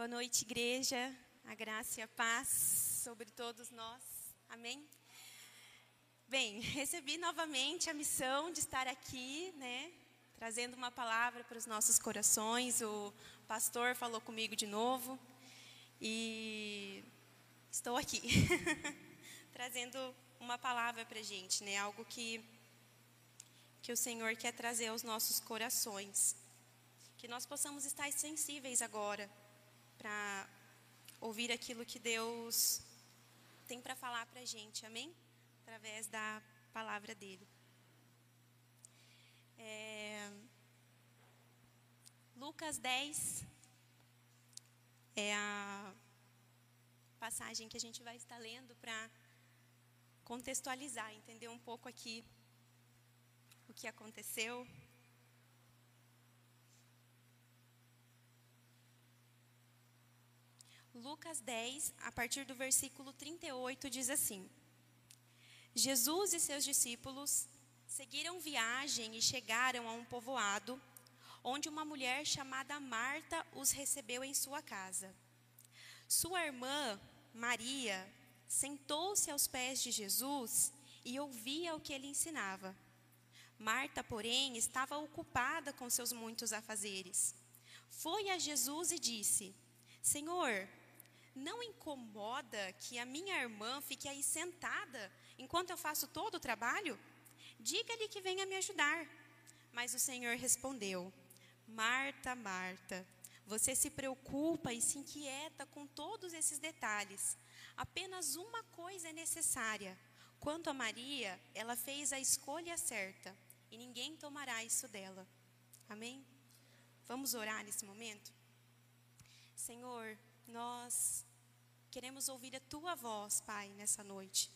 Boa noite, igreja. A graça e a paz sobre todos nós. Amém? Bem, recebi novamente a missão de estar aqui, né? Trazendo uma palavra para os nossos corações. O pastor falou comigo de novo. E estou aqui. Trazendo uma palavra para a gente, né? Algo que, que o Senhor quer trazer aos nossos corações. Que nós possamos estar sensíveis agora para ouvir aquilo que Deus tem para falar para a gente, amém? Através da palavra dele. É, Lucas 10 é a passagem que a gente vai estar lendo para contextualizar, entender um pouco aqui o que aconteceu. Lucas 10, a partir do versículo 38, diz assim: Jesus e seus discípulos seguiram viagem e chegaram a um povoado, onde uma mulher chamada Marta os recebeu em sua casa. Sua irmã, Maria, sentou-se aos pés de Jesus e ouvia o que ele ensinava. Marta, porém, estava ocupada com seus muitos afazeres. Foi a Jesus e disse: Senhor, não incomoda que a minha irmã fique aí sentada enquanto eu faço todo o trabalho? Diga-lhe que venha me ajudar. Mas o Senhor respondeu: Marta, Marta, você se preocupa e se inquieta com todos esses detalhes. Apenas uma coisa é necessária. Quanto a Maria, ela fez a escolha certa e ninguém tomará isso dela. Amém? Vamos orar nesse momento? Senhor, nós queremos ouvir a tua voz, Pai, nessa noite.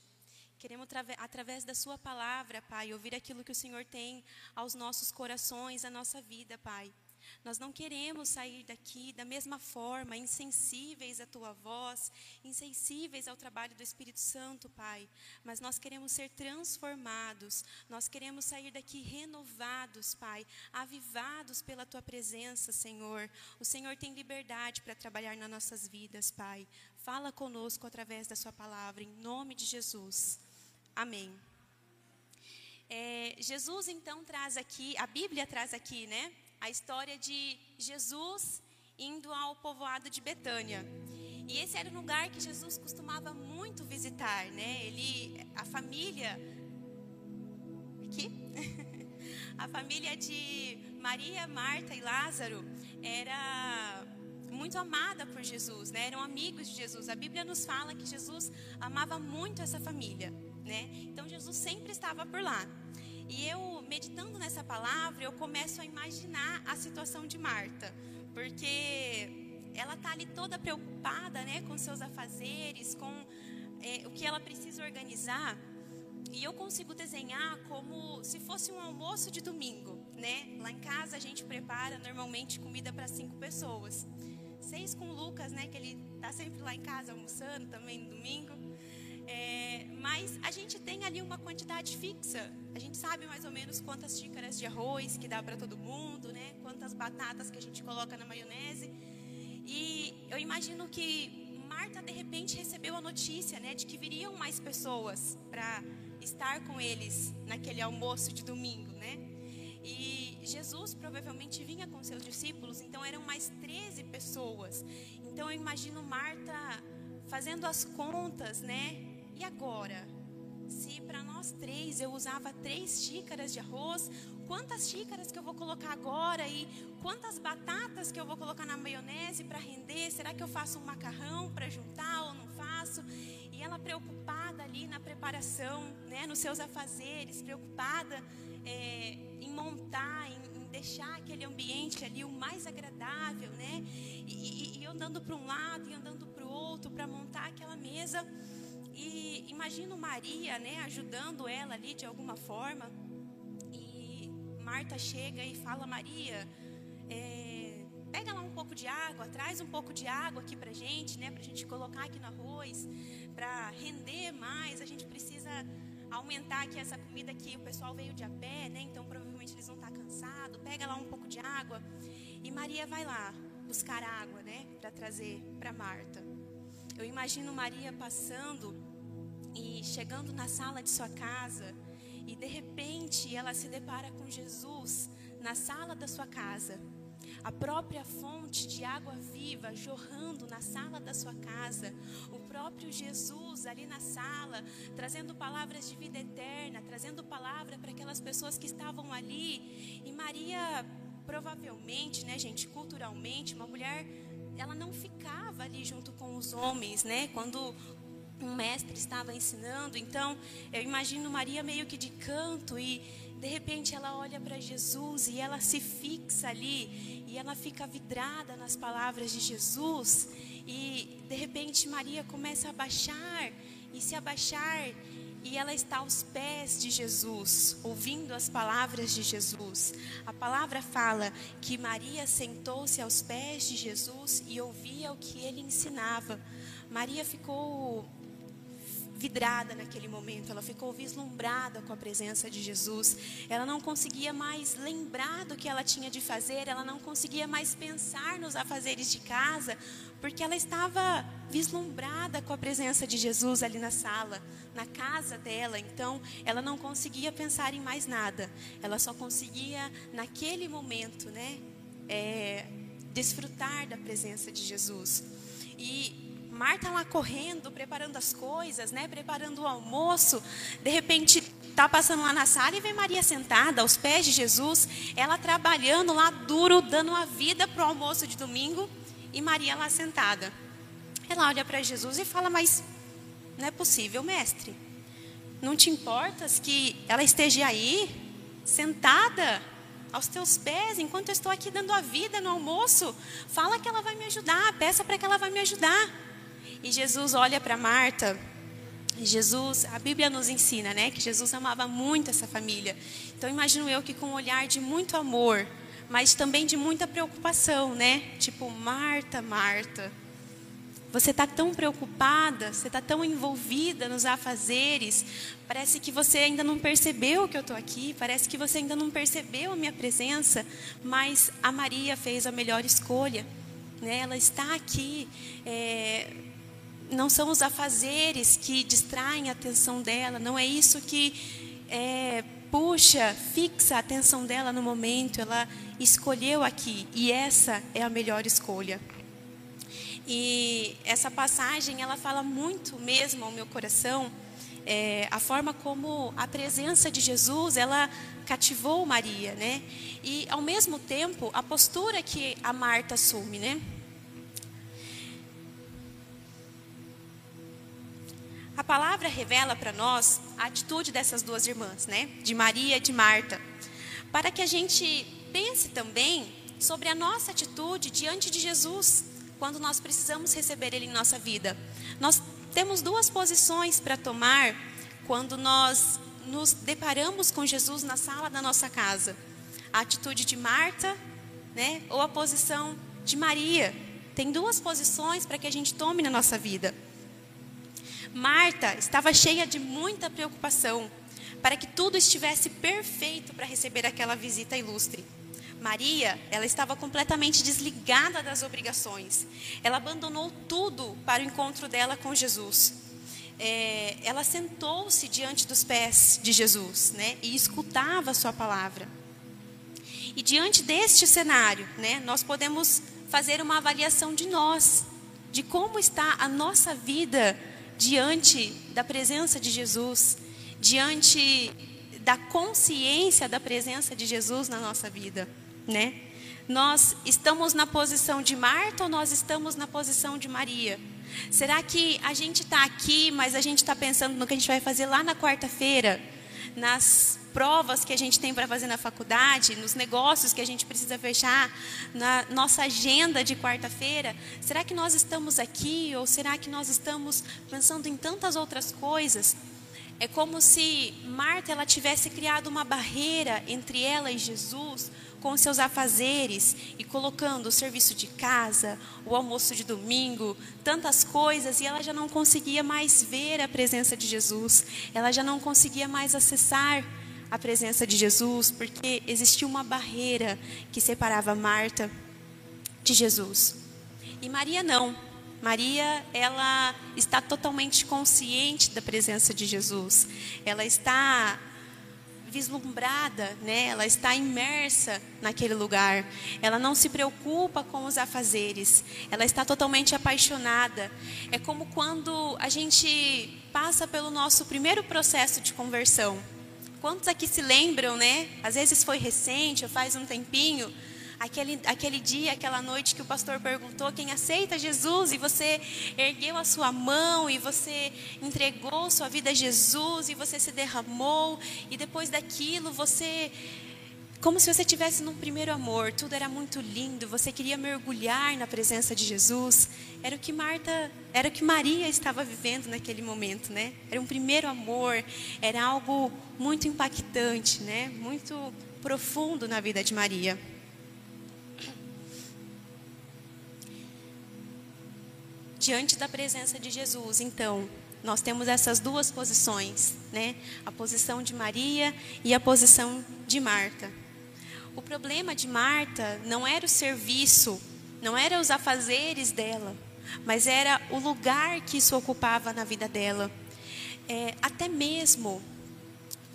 Queremos, através da Sua palavra, Pai, ouvir aquilo que o Senhor tem aos nossos corações, à nossa vida, Pai. Nós não queremos sair daqui da mesma forma, insensíveis à tua voz, insensíveis ao trabalho do Espírito Santo, Pai. Mas nós queremos ser transformados, nós queremos sair daqui renovados, Pai, avivados pela tua presença, Senhor. O Senhor tem liberdade para trabalhar nas nossas vidas, Pai. Fala conosco através da Sua palavra, em nome de Jesus. Amém. É, Jesus então traz aqui, a Bíblia traz aqui, né? A história de Jesus indo ao povoado de Betânia. E esse era um lugar que Jesus costumava muito visitar, né? Ele, a família aqui, a família de Maria, Marta e Lázaro era muito amada por Jesus, né? Eram amigos de Jesus. A Bíblia nos fala que Jesus amava muito essa família, né? Então Jesus sempre estava por lá. E eu, meditando nessa palavra, eu começo a imaginar a situação de Marta, porque ela está ali toda preocupada né, com seus afazeres, com é, o que ela precisa organizar. E eu consigo desenhar como se fosse um almoço de domingo, né? Lá em casa a gente prepara normalmente comida para cinco pessoas. Seis com o Lucas, né? Que ele está sempre lá em casa almoçando também no domingo. Mas a gente tem ali uma quantidade fixa. A gente sabe mais ou menos quantas xícaras de arroz que dá para todo mundo, né? Quantas batatas que a gente coloca na maionese. E eu imagino que Marta de repente recebeu a notícia, né, de que viriam mais pessoas para estar com eles naquele almoço de domingo, né? E Jesus provavelmente vinha com seus discípulos, então eram mais 13 pessoas. Então eu imagino Marta fazendo as contas, né? E agora? Se para nós três eu usava três xícaras de arroz, quantas xícaras que eu vou colocar agora e quantas batatas que eu vou colocar na maionese para render? Será que eu faço um macarrão para juntar ou não faço? E ela preocupada ali na preparação, né, nos seus afazeres, preocupada é, em montar, em, em, deixar aquele ambiente ali o mais agradável, né? E, e, e andando para um lado e andando para o outro para montar aquela mesa. E imagino Maria, né, ajudando ela ali de alguma forma. E Marta chega e fala: Maria, é, pega lá um pouco de água, traz um pouco de água aqui pra gente, né, pra gente colocar aqui no arroz, para render mais. A gente precisa aumentar aqui essa comida aqui. O pessoal veio de a pé, né, então provavelmente eles vão estar cansados. Pega lá um pouco de água. E Maria vai lá buscar água, né, para trazer para Marta. Eu imagino Maria passando e chegando na sala de sua casa e de repente ela se depara com Jesus na sala da sua casa. A própria fonte de água viva jorrando na sala da sua casa. O próprio Jesus ali na sala, trazendo palavras de vida eterna, trazendo palavra para aquelas pessoas que estavam ali. E Maria, provavelmente, né, gente, culturalmente, uma mulher ela não ficava ali junto com os homens, né? Quando um mestre estava ensinando. Então, eu imagino Maria meio que de canto e de repente ela olha para Jesus e ela se fixa ali e ela fica vidrada nas palavras de Jesus e de repente Maria começa a baixar e se abaixar e ela está aos pés de Jesus, ouvindo as palavras de Jesus. A palavra fala que Maria sentou-se aos pés de Jesus e ouvia o que ele ensinava. Maria ficou vidrada naquele momento, ela ficou vislumbrada com a presença de Jesus. Ela não conseguia mais lembrar do que ela tinha de fazer, ela não conseguia mais pensar nos afazeres de casa, porque ela estava vislumbrada com a presença de Jesus ali na sala, na casa dela. Então, ela não conseguia pensar em mais nada. Ela só conseguia naquele momento, né, é, desfrutar da presença de Jesus. E Marta lá correndo, preparando as coisas, né? Preparando o almoço. De repente, tá passando lá na sala e vê Maria sentada aos pés de Jesus, ela trabalhando lá duro, dando a vida pro almoço de domingo, e Maria lá sentada. Ela olha para Jesus e fala: "Mas não é possível, mestre. Não te importas que ela esteja aí, sentada aos teus pés, enquanto eu estou aqui dando a vida no almoço? Fala que ela vai me ajudar, peça para que ela vai me ajudar." E Jesus olha para Marta. Jesus, a Bíblia nos ensina, né, que Jesus amava muito essa família. Então imagino eu que com um olhar de muito amor, mas também de muita preocupação, né? Tipo, Marta, Marta, você está tão preocupada, você está tão envolvida nos afazeres, parece que você ainda não percebeu que eu estou aqui, parece que você ainda não percebeu a minha presença, mas a Maria fez a melhor escolha, né? Ela está aqui. É, não são os afazeres que distraem a atenção dela, não é isso que é, puxa, fixa a atenção dela no momento. Ela escolheu aqui e essa é a melhor escolha. E essa passagem ela fala muito mesmo ao meu coração, é, a forma como a presença de Jesus ela cativou Maria, né? E ao mesmo tempo a postura que a Marta assume, né? A palavra revela para nós a atitude dessas duas irmãs, né? De Maria e de Marta. Para que a gente pense também sobre a nossa atitude diante de Jesus, quando nós precisamos receber Ele em nossa vida. Nós temos duas posições para tomar quando nós nos deparamos com Jesus na sala da nossa casa: a atitude de Marta, né? Ou a posição de Maria. Tem duas posições para que a gente tome na nossa vida. Marta estava cheia de muita preocupação para que tudo estivesse perfeito para receber aquela visita ilustre. Maria, ela estava completamente desligada das obrigações. Ela abandonou tudo para o encontro dela com Jesus. É, ela sentou-se diante dos pés de Jesus, né, e escutava a sua palavra. E diante deste cenário, né, nós podemos fazer uma avaliação de nós, de como está a nossa vida diante da presença de Jesus, diante da consciência da presença de Jesus na nossa vida, né? Nós estamos na posição de Marta ou nós estamos na posição de Maria? Será que a gente está aqui, mas a gente está pensando no que a gente vai fazer lá na quarta-feira? nas provas que a gente tem para fazer na faculdade, nos negócios que a gente precisa fechar, na nossa agenda de quarta-feira? Será que nós estamos aqui ou será que nós estamos pensando em tantas outras coisas? É como se Marta ela tivesse criado uma barreira entre ela e Jesus com seus afazeres e colocando o serviço de casa, o almoço de domingo, tantas coisas, e ela já não conseguia mais ver a presença de Jesus, ela já não conseguia mais acessar a presença de Jesus, porque existia uma barreira que separava Marta de Jesus. E Maria não. Maria, ela está totalmente consciente da presença de Jesus. Ela está vislumbrada, né? Ela está imersa naquele lugar. Ela não se preocupa com os afazeres. Ela está totalmente apaixonada. É como quando a gente passa pelo nosso primeiro processo de conversão. Quantos aqui se lembram, né? Às vezes foi recente, ou faz um tempinho aquele, aquele dia, aquela noite que o pastor perguntou quem aceita Jesus e você ergueu a sua mão e você entregou sua vida a Jesus e você se derramou e depois daquilo você como se você estivesse num primeiro amor, tudo era muito lindo, você queria mergulhar na presença de Jesus. Era o que Marta, era o que Maria estava vivendo naquele momento, né? Era um primeiro amor, era algo muito impactante, né? Muito profundo na vida de Maria. diante da presença de Jesus, então, nós temos essas duas posições, né? A posição de Maria e a posição de Marta. O problema de Marta não era o serviço, não era os afazeres dela, mas era o lugar que isso ocupava na vida dela. É, até mesmo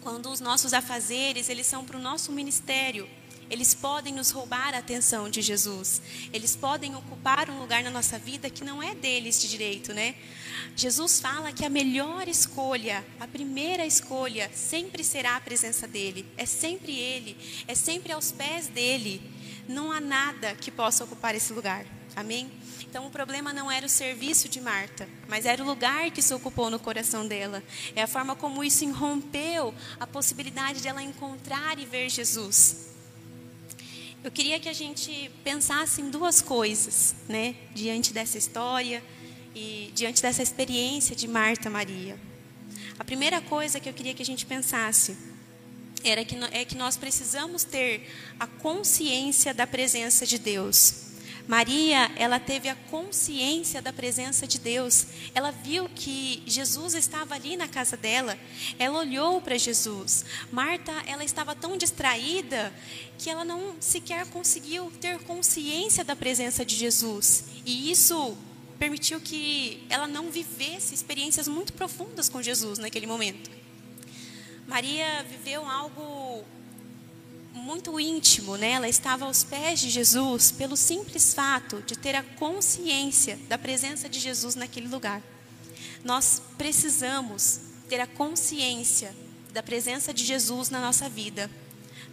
quando os nossos afazeres eles são para o nosso ministério, eles podem nos roubar a atenção de Jesus. Eles podem ocupar um lugar na nossa vida que não é deles de direito, né? Jesus fala que a melhor escolha, a primeira escolha, sempre será a presença dele. É sempre ele, é sempre aos pés dele. Não há nada que possa ocupar esse lugar. Amém? Então o problema não era o serviço de Marta, mas era o lugar que se ocupou no coração dela. É a forma como isso irrompeu a possibilidade de ela encontrar e ver Jesus. Eu queria que a gente pensasse em duas coisas, né, diante dessa história e diante dessa experiência de Marta Maria. A primeira coisa que eu queria que a gente pensasse era que é que nós precisamos ter a consciência da presença de Deus. Maria, ela teve a consciência da presença de Deus. Ela viu que Jesus estava ali na casa dela. Ela olhou para Jesus. Marta, ela estava tão distraída que ela não sequer conseguiu ter consciência da presença de Jesus. E isso permitiu que ela não vivesse experiências muito profundas com Jesus naquele momento. Maria viveu algo muito íntimo, né? Ela estava aos pés de Jesus pelo simples fato de ter a consciência da presença de Jesus naquele lugar. Nós precisamos ter a consciência da presença de Jesus na nossa vida.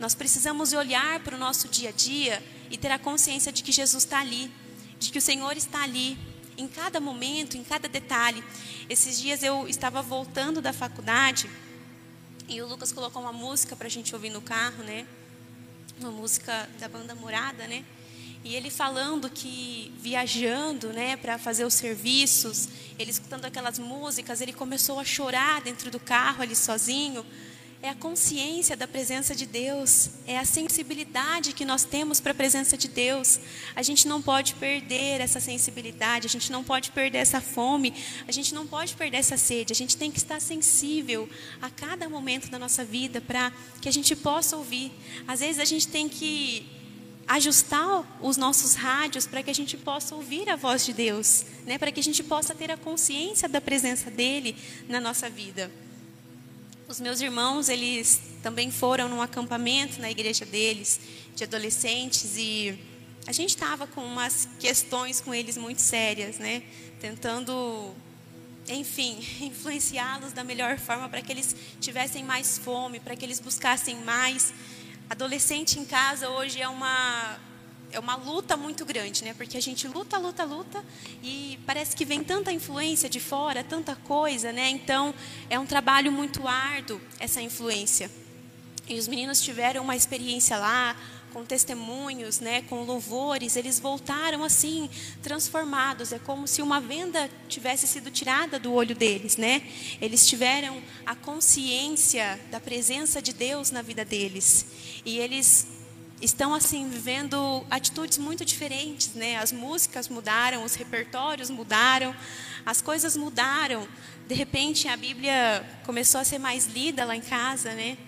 Nós precisamos olhar para o nosso dia a dia e ter a consciência de que Jesus está ali, de que o Senhor está ali, em cada momento, em cada detalhe. Esses dias eu estava voltando da faculdade e o Lucas colocou uma música para a gente ouvir no carro, né? Uma música da banda Morada, né? E ele falando que viajando, né, para fazer os serviços, ele escutando aquelas músicas, ele começou a chorar dentro do carro ali sozinho. É a consciência da presença de Deus, é a sensibilidade que nós temos para a presença de Deus. A gente não pode perder essa sensibilidade, a gente não pode perder essa fome, a gente não pode perder essa sede. A gente tem que estar sensível a cada momento da nossa vida para que a gente possa ouvir. Às vezes a gente tem que ajustar os nossos rádios para que a gente possa ouvir a voz de Deus, né? Para que a gente possa ter a consciência da presença dele na nossa vida. Os meus irmãos, eles também foram num acampamento na igreja deles, de adolescentes, e a gente estava com umas questões com eles muito sérias, né? Tentando, enfim, influenciá-los da melhor forma para que eles tivessem mais fome, para que eles buscassem mais. Adolescente em casa hoje é uma é uma luta muito grande, né? Porque a gente luta, luta, luta e parece que vem tanta influência de fora, tanta coisa, né? Então é um trabalho muito árduo essa influência. E os meninos tiveram uma experiência lá, com testemunhos, né, com louvores, eles voltaram assim transformados. É como se uma venda tivesse sido tirada do olho deles, né? Eles tiveram a consciência da presença de Deus na vida deles e eles estão assim vivendo atitudes muito diferentes, né? As músicas mudaram, os repertórios mudaram, as coisas mudaram. De repente a Bíblia começou a ser mais lida lá em casa, né?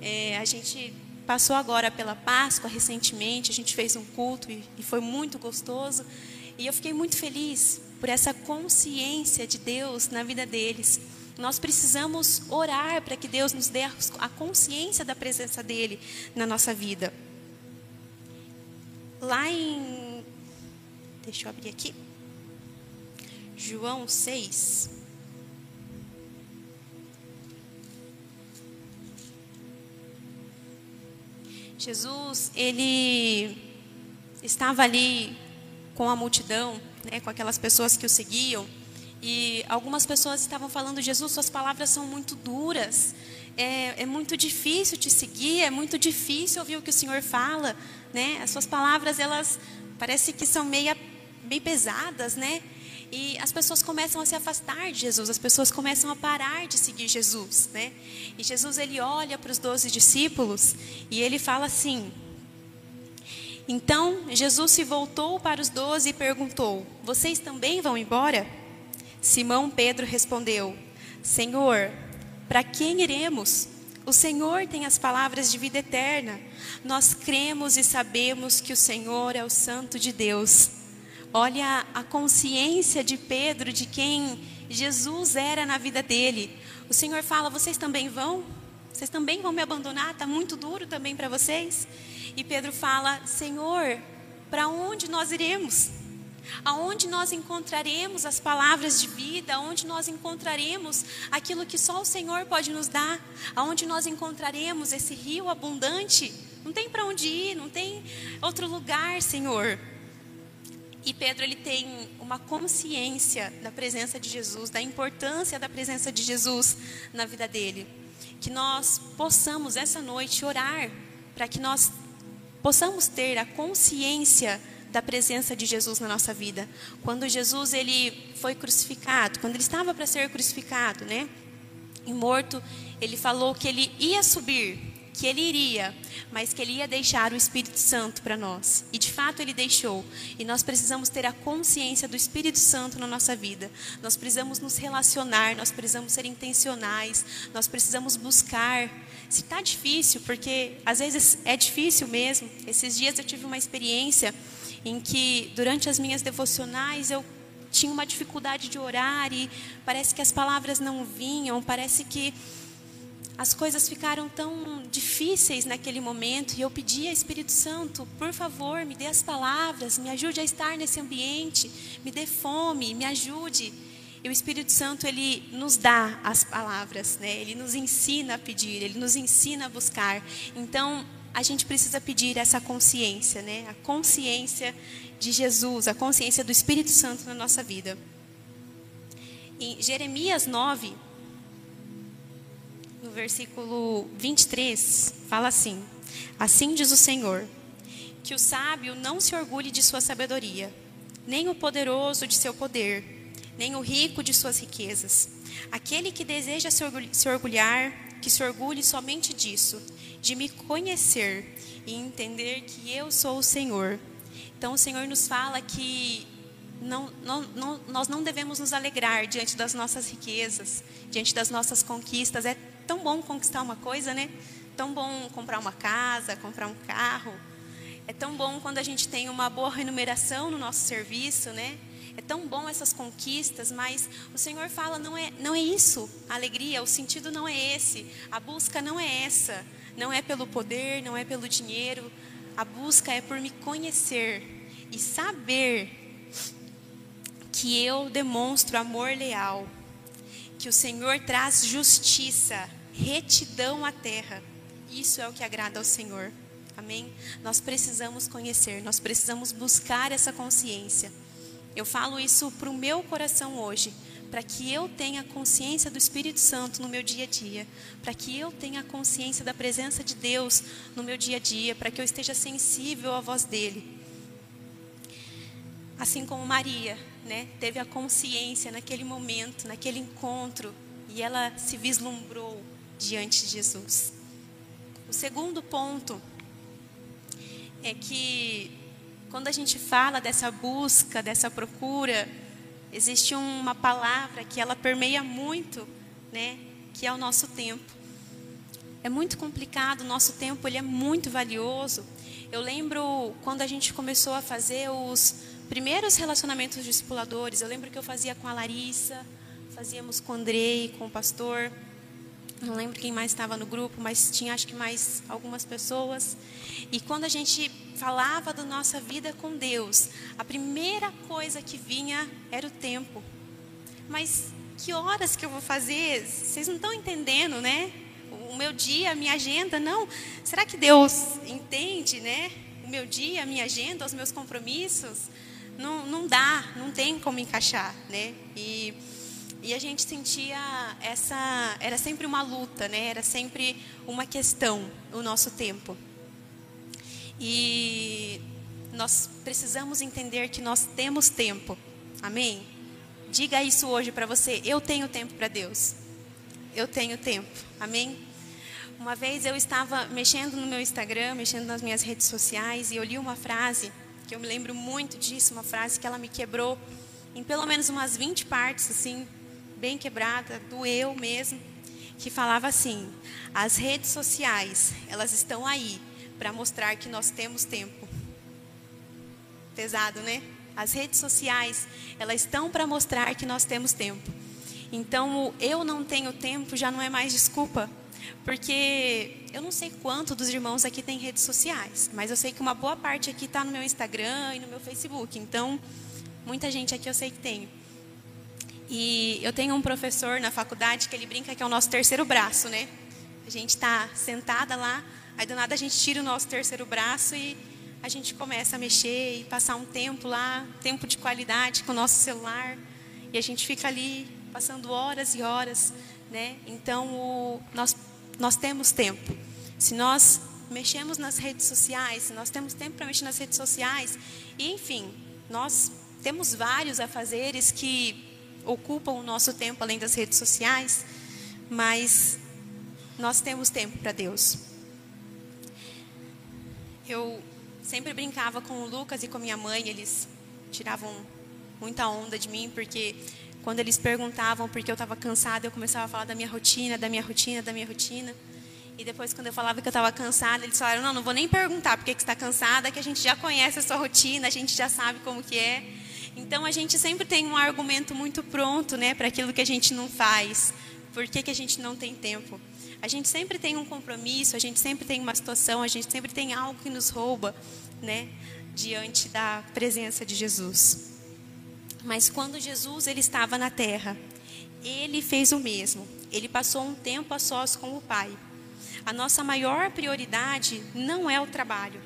É, a gente passou agora pela Páscoa recentemente, a gente fez um culto e, e foi muito gostoso. E eu fiquei muito feliz por essa consciência de Deus na vida deles. Nós precisamos orar para que Deus nos dê a consciência da presença dele na nossa vida. Lá em. Deixa eu abrir aqui. João 6. Jesus, ele estava ali com a multidão, né, com aquelas pessoas que o seguiam, e algumas pessoas estavam falando: Jesus, suas palavras são muito duras, é, é muito difícil te seguir, é muito difícil ouvir o que o Senhor fala, né? As suas palavras elas parece que são meia, bem pesadas, né? E as pessoas começam a se afastar de Jesus, as pessoas começam a parar de seguir Jesus, né? E Jesus ele olha para os doze discípulos e ele fala assim: Então Jesus se voltou para os doze e perguntou: Vocês também vão embora? Simão Pedro respondeu: Senhor, para quem iremos? O Senhor tem as palavras de vida eterna. Nós cremos e sabemos que o Senhor é o Santo de Deus. Olha a consciência de Pedro de quem Jesus era na vida dele. O Senhor fala: Vocês também vão? Vocês também vão me abandonar? Está muito duro também para vocês? E Pedro fala: Senhor, para onde nós iremos? Aonde nós encontraremos as palavras de vida? Aonde nós encontraremos aquilo que só o Senhor pode nos dar? Aonde nós encontraremos esse rio abundante? Não tem para onde ir, não tem outro lugar, Senhor. E Pedro ele tem uma consciência da presença de Jesus, da importância da presença de Jesus na vida dele. Que nós possamos essa noite orar para que nós possamos ter a consciência da presença de Jesus na nossa vida. Quando Jesus ele foi crucificado, quando ele estava para ser crucificado, né? E morto, ele falou que ele ia subir que ele iria, mas que ele ia deixar o Espírito Santo para nós. E de fato ele deixou. E nós precisamos ter a consciência do Espírito Santo na nossa vida. Nós precisamos nos relacionar, nós precisamos ser intencionais, nós precisamos buscar. Se está difícil, porque às vezes é difícil mesmo. Esses dias eu tive uma experiência em que durante as minhas devocionais eu tinha uma dificuldade de orar e parece que as palavras não vinham, parece que as coisas ficaram tão difíceis naquele momento e eu pedi ao Espírito Santo, por favor, me dê as palavras, me ajude a estar nesse ambiente, me dê fome, me ajude. E o Espírito Santo ele nos dá as palavras, né? Ele nos ensina a pedir, ele nos ensina a buscar. Então a gente precisa pedir essa consciência, né? A consciência de Jesus, a consciência do Espírito Santo na nossa vida. Em Jeremias 9, no versículo 23, fala assim: Assim diz o Senhor, que o sábio não se orgulhe de sua sabedoria, nem o poderoso de seu poder, nem o rico de suas riquezas. Aquele que deseja se orgulhar, que se orgulhe somente disso, de me conhecer e entender que eu sou o Senhor. Então o Senhor nos fala que não, não, não, nós não devemos nos alegrar diante das nossas riquezas, diante das nossas conquistas. É tão bom conquistar uma coisa, né? Tão bom comprar uma casa, comprar um carro. É tão bom quando a gente tem uma boa remuneração no nosso serviço, né? É tão bom essas conquistas, mas o Senhor fala não é não é isso. A alegria, o sentido não é esse. A busca não é essa. Não é pelo poder, não é pelo dinheiro. A busca é por me conhecer e saber que eu demonstro amor leal, que o Senhor traz justiça, retidão à terra. Isso é o que agrada ao Senhor. Amém? Nós precisamos conhecer, nós precisamos buscar essa consciência. Eu falo isso para o meu coração hoje, para que eu tenha consciência do Espírito Santo no meu dia a dia, para que eu tenha consciência da presença de Deus no meu dia a dia, para que eu esteja sensível à voz dele. Assim como Maria, né, teve a consciência naquele momento, naquele encontro, e ela se vislumbrou diante de Jesus. O segundo ponto é que quando a gente fala dessa busca, dessa procura, existe uma palavra que ela permeia muito, né, que é o nosso tempo. é muito complicado, o nosso tempo ele é muito valioso. Eu lembro quando a gente começou a fazer os primeiros relacionamentos discipuladores, eu lembro que eu fazia com a Larissa, fazíamos com o Andrei, com o pastor. Não lembro quem mais estava no grupo, mas tinha acho que mais algumas pessoas. E quando a gente falava da nossa vida com Deus, a primeira coisa que vinha era o tempo. Mas que horas que eu vou fazer? Vocês não estão entendendo, né? O meu dia, a minha agenda, não. Será que Deus entende, né? O meu dia, a minha agenda, os meus compromissos? Não, não dá, não tem como encaixar, né? E, e a gente sentia essa, era sempre uma luta, né? Era sempre uma questão o nosso tempo. E nós precisamos entender que nós temos tempo. Amém? Diga isso hoje para você. Eu tenho tempo para Deus. Eu tenho tempo. Amém? Uma vez eu estava mexendo no meu Instagram, mexendo nas minhas redes sociais, e eu li uma frase, que eu me lembro muito disso, uma frase que ela me quebrou em pelo menos umas 20 partes, assim, bem quebrada, doeu mesmo, que falava assim: as redes sociais, elas estão aí para mostrar que nós temos tempo. Pesado, né? As redes sociais, elas estão para mostrar que nós temos tempo. Então, o eu não tenho tempo já não é mais desculpa porque eu não sei quanto dos irmãos aqui tem redes sociais, mas eu sei que uma boa parte aqui está no meu Instagram e no meu Facebook. Então, muita gente aqui eu sei que tem. E eu tenho um professor na faculdade que ele brinca que é o nosso terceiro braço, né? A gente está sentada lá, aí do nada a gente tira o nosso terceiro braço e a gente começa a mexer e passar um tempo lá, tempo de qualidade com o nosso celular. E a gente fica ali passando horas e horas, né? Então, o, nós nós temos tempo. Se nós mexemos nas redes sociais, se nós temos tempo para mexer nas redes sociais, e enfim, nós temos vários afazeres que ocupam o nosso tempo além das redes sociais, mas nós temos tempo para Deus. Eu sempre brincava com o Lucas e com minha mãe, eles tiravam muita onda de mim, porque quando eles perguntavam porque eu estava cansada, eu começava a falar da minha rotina, da minha rotina, da minha rotina. E depois, quando eu falava que eu estava cansada, eles falaram: Não, não vou nem perguntar porque que está cansada, que a gente já conhece a sua rotina, a gente já sabe como que é. Então, a gente sempre tem um argumento muito pronto né, para aquilo que a gente não faz. Por que, que a gente não tem tempo? A gente sempre tem um compromisso, a gente sempre tem uma situação, a gente sempre tem algo que nos rouba né, diante da presença de Jesus. Mas quando Jesus ele estava na terra, ele fez o mesmo. Ele passou um tempo a sós com o Pai. A nossa maior prioridade não é o trabalho,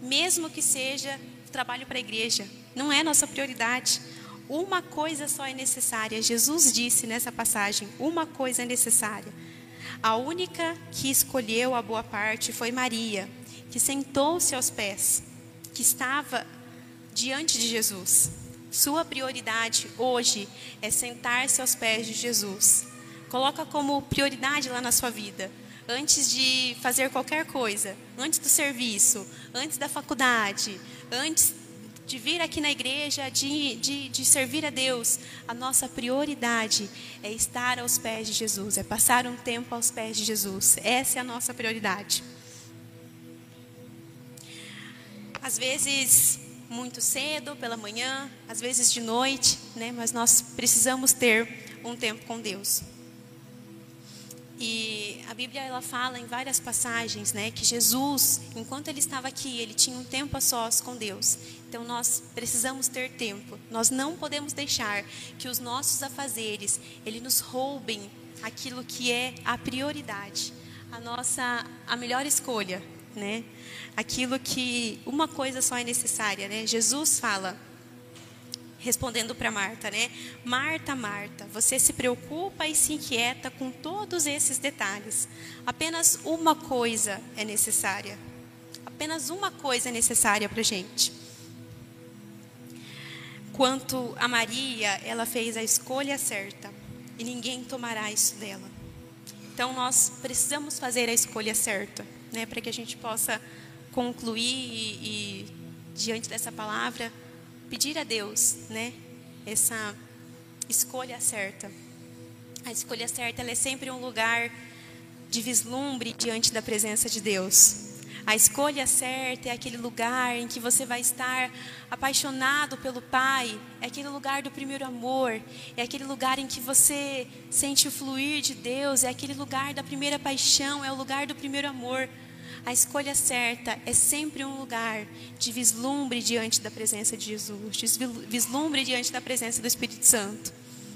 mesmo que seja trabalho para a igreja, não é nossa prioridade. Uma coisa só é necessária. Jesus disse nessa passagem: uma coisa é necessária. A única que escolheu a boa parte foi Maria, que sentou-se aos pés, que estava diante de Jesus. Sua prioridade hoje é sentar-se aos pés de Jesus. Coloca como prioridade lá na sua vida. Antes de fazer qualquer coisa, antes do serviço, antes da faculdade, antes de vir aqui na igreja, de, de, de servir a Deus, a nossa prioridade é estar aos pés de Jesus, é passar um tempo aos pés de Jesus. Essa é a nossa prioridade. Às vezes, muito cedo, pela manhã, às vezes de noite, né? Mas nós precisamos ter um tempo com Deus. E a Bíblia ela fala em várias passagens, né, que Jesus, enquanto ele estava aqui, ele tinha um tempo a sós com Deus. Então nós precisamos ter tempo. Nós não podemos deixar que os nossos afazeres ele nos roubem aquilo que é a prioridade, a nossa a melhor escolha, né? aquilo que uma coisa só é necessária, né? Jesus fala, respondendo para Marta, né? Marta, Marta, você se preocupa e se inquieta com todos esses detalhes. Apenas uma coisa é necessária. Apenas uma coisa é necessária para gente. Quanto a Maria, ela fez a escolha certa e ninguém tomará isso dela. Então nós precisamos fazer a escolha certa, né, para que a gente possa concluir e, e, diante dessa palavra, pedir a Deus, né, essa escolha certa. A escolha certa é sempre um lugar de vislumbre diante da presença de Deus. A escolha certa é aquele lugar em que você vai estar apaixonado pelo Pai, é aquele lugar do primeiro amor, é aquele lugar em que você sente o fluir de Deus, é aquele lugar da primeira paixão, é o lugar do primeiro amor. A escolha certa é sempre um lugar de vislumbre diante da presença de Jesus, de vislumbre diante da presença do Espírito Santo.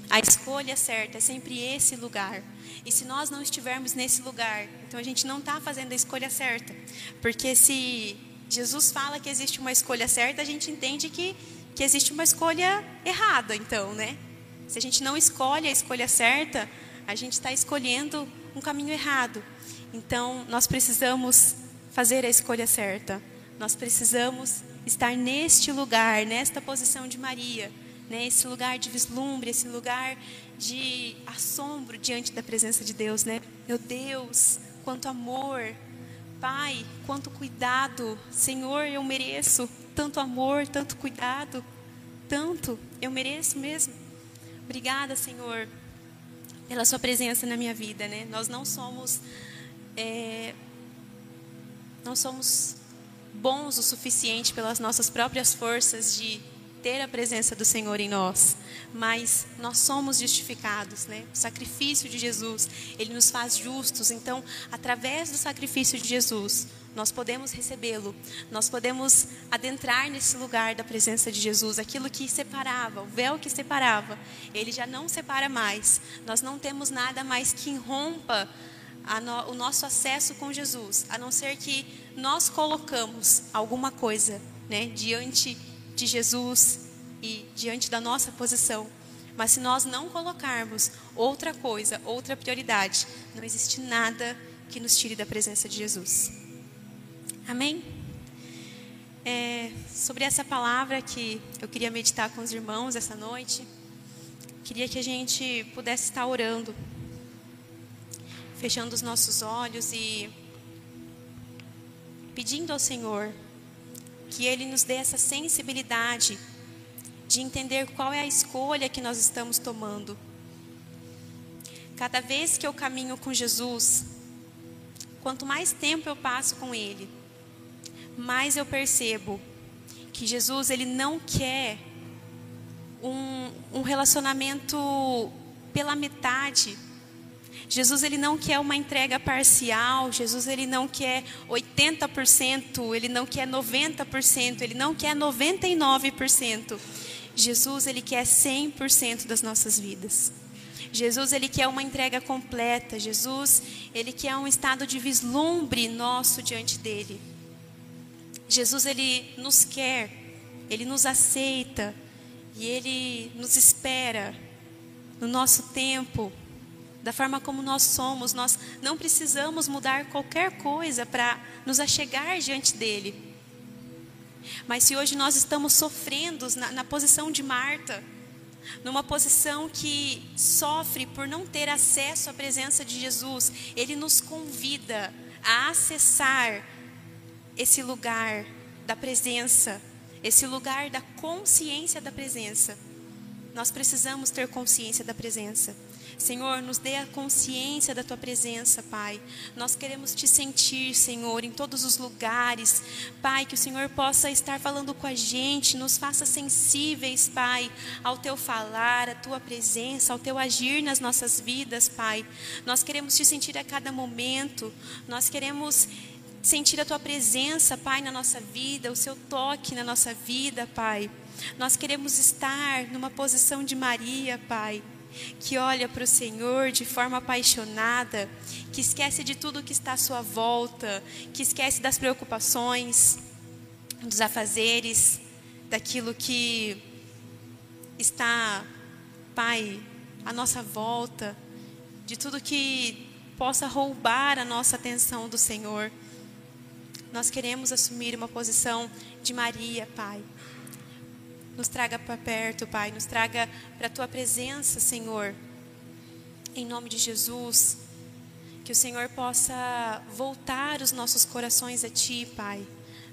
A escolha certa é sempre esse lugar. E se nós não estivermos nesse lugar, então a gente não está fazendo a escolha certa. Porque se Jesus fala que existe uma escolha certa, a gente entende que, que existe uma escolha errada, então, né? Se a gente não escolhe a escolha certa, a gente está escolhendo um caminho errado. Então, nós precisamos fazer a escolha certa. Nós precisamos estar neste lugar, nesta posição de Maria, né? lugar de vislumbre, esse lugar de assombro diante da presença de Deus, né? Meu Deus, quanto amor, Pai, quanto cuidado, Senhor, eu mereço tanto amor, tanto cuidado, tanto, eu mereço mesmo. Obrigada, Senhor, pela Sua presença na minha vida, né? Nós não somos, é, não somos bons o suficiente pelas nossas próprias forças de ter a presença do Senhor em nós, mas nós somos justificados, né? O sacrifício de Jesus, ele nos faz justos. Então, através do sacrifício de Jesus, nós podemos recebê-lo. Nós podemos adentrar nesse lugar da presença de Jesus, aquilo que separava, o véu que separava, ele já não separa mais. Nós não temos nada mais que rompa no, o nosso acesso com Jesus, a não ser que nós colocamos alguma coisa, né, diante de Jesus e diante da nossa posição. Mas se nós não colocarmos outra coisa, outra prioridade, não existe nada que nos tire da presença de Jesus. Amém? É, sobre essa palavra que eu queria meditar com os irmãos essa noite, queria que a gente pudesse estar orando, fechando os nossos olhos e pedindo ao Senhor que Ele nos dê essa sensibilidade de entender qual é a escolha que nós estamos tomando. Cada vez que eu caminho com Jesus, quanto mais tempo eu passo com Ele, mais eu percebo que Jesus ele não quer um, um relacionamento pela metade Jesus ele não quer uma entrega parcial, Jesus ele não quer 80%, ele não quer 90%, ele não quer 99%. Jesus ele quer 100% das nossas vidas. Jesus ele quer uma entrega completa. Jesus ele quer um estado de vislumbre nosso diante dele. Jesus ele nos quer, ele nos aceita e ele nos espera no nosso tempo, da forma como nós somos. Nós não precisamos mudar qualquer coisa para nos achegar diante dele. Mas se hoje nós estamos sofrendo na, na posição de Marta, numa posição que sofre por não ter acesso à presença de Jesus, ele nos convida a acessar esse lugar da presença, esse lugar da consciência da presença. Nós precisamos ter consciência da presença. Senhor, nos dê a consciência da tua presença, Pai. Nós queremos te sentir, Senhor, em todos os lugares. Pai, que o Senhor possa estar falando com a gente, nos faça sensíveis, Pai, ao teu falar, à tua presença, ao teu agir nas nossas vidas, Pai. Nós queremos te sentir a cada momento. Nós queremos sentir a tua presença, Pai, na nossa vida, o seu toque na nossa vida, Pai. Nós queremos estar numa posição de Maria, Pai que olha para o Senhor de forma apaixonada, que esquece de tudo que está à sua volta, que esquece das preocupações, dos afazeres, daquilo que está, Pai, à nossa volta, de tudo que possa roubar a nossa atenção do Senhor. Nós queremos assumir uma posição de Maria, Pai nos traga para perto, Pai, nos traga para a tua presença, Senhor. Em nome de Jesus, que o Senhor possa voltar os nossos corações a ti, Pai.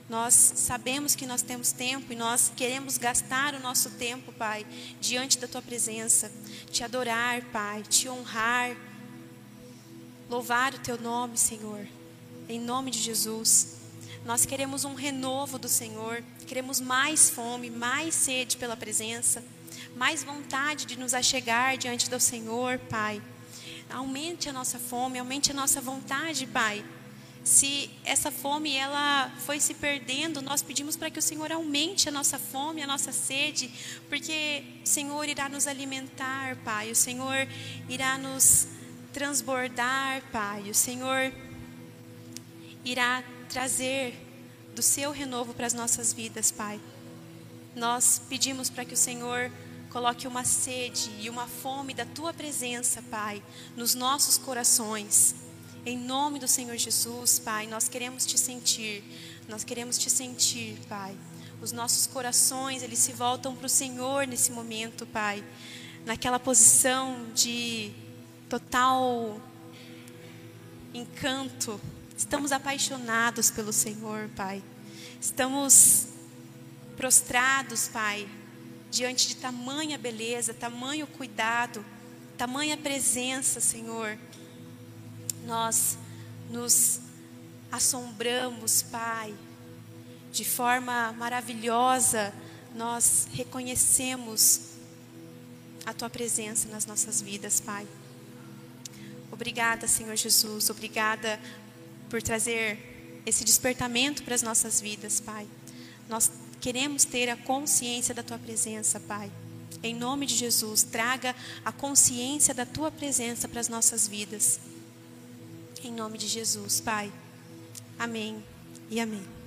Nós sabemos que nós temos tempo e nós queremos gastar o nosso tempo, Pai, diante da tua presença, te adorar, Pai, te honrar. louvar o teu nome, Senhor, em nome de Jesus. Nós queremos um renovo do Senhor, queremos mais fome, mais sede pela presença, mais vontade de nos achegar diante do Senhor, Pai. Aumente a nossa fome, aumente a nossa vontade, Pai. Se essa fome ela foi se perdendo, nós pedimos para que o Senhor aumente a nossa fome, a nossa sede, porque o Senhor irá nos alimentar, Pai. O Senhor irá nos transbordar, Pai. O Senhor irá trazer do seu renovo para as nossas vidas, Pai. Nós pedimos para que o Senhor coloque uma sede e uma fome da tua presença, Pai, nos nossos corações. Em nome do Senhor Jesus, Pai, nós queremos te sentir. Nós queremos te sentir, Pai. Os nossos corações, eles se voltam para o Senhor nesse momento, Pai. Naquela posição de total encanto. Estamos apaixonados pelo Senhor, Pai. Estamos prostrados, Pai, diante de tamanha beleza, tamanho cuidado, tamanha presença, Senhor. Nós nos assombramos, Pai, de forma maravilhosa, nós reconhecemos a Tua presença nas nossas vidas, Pai. Obrigada, Senhor Jesus, obrigada por trazer esse despertamento para as nossas vidas, Pai. Nós Queremos ter a consciência da tua presença, Pai. Em nome de Jesus, traga a consciência da tua presença para as nossas vidas. Em nome de Jesus, Pai. Amém e amém.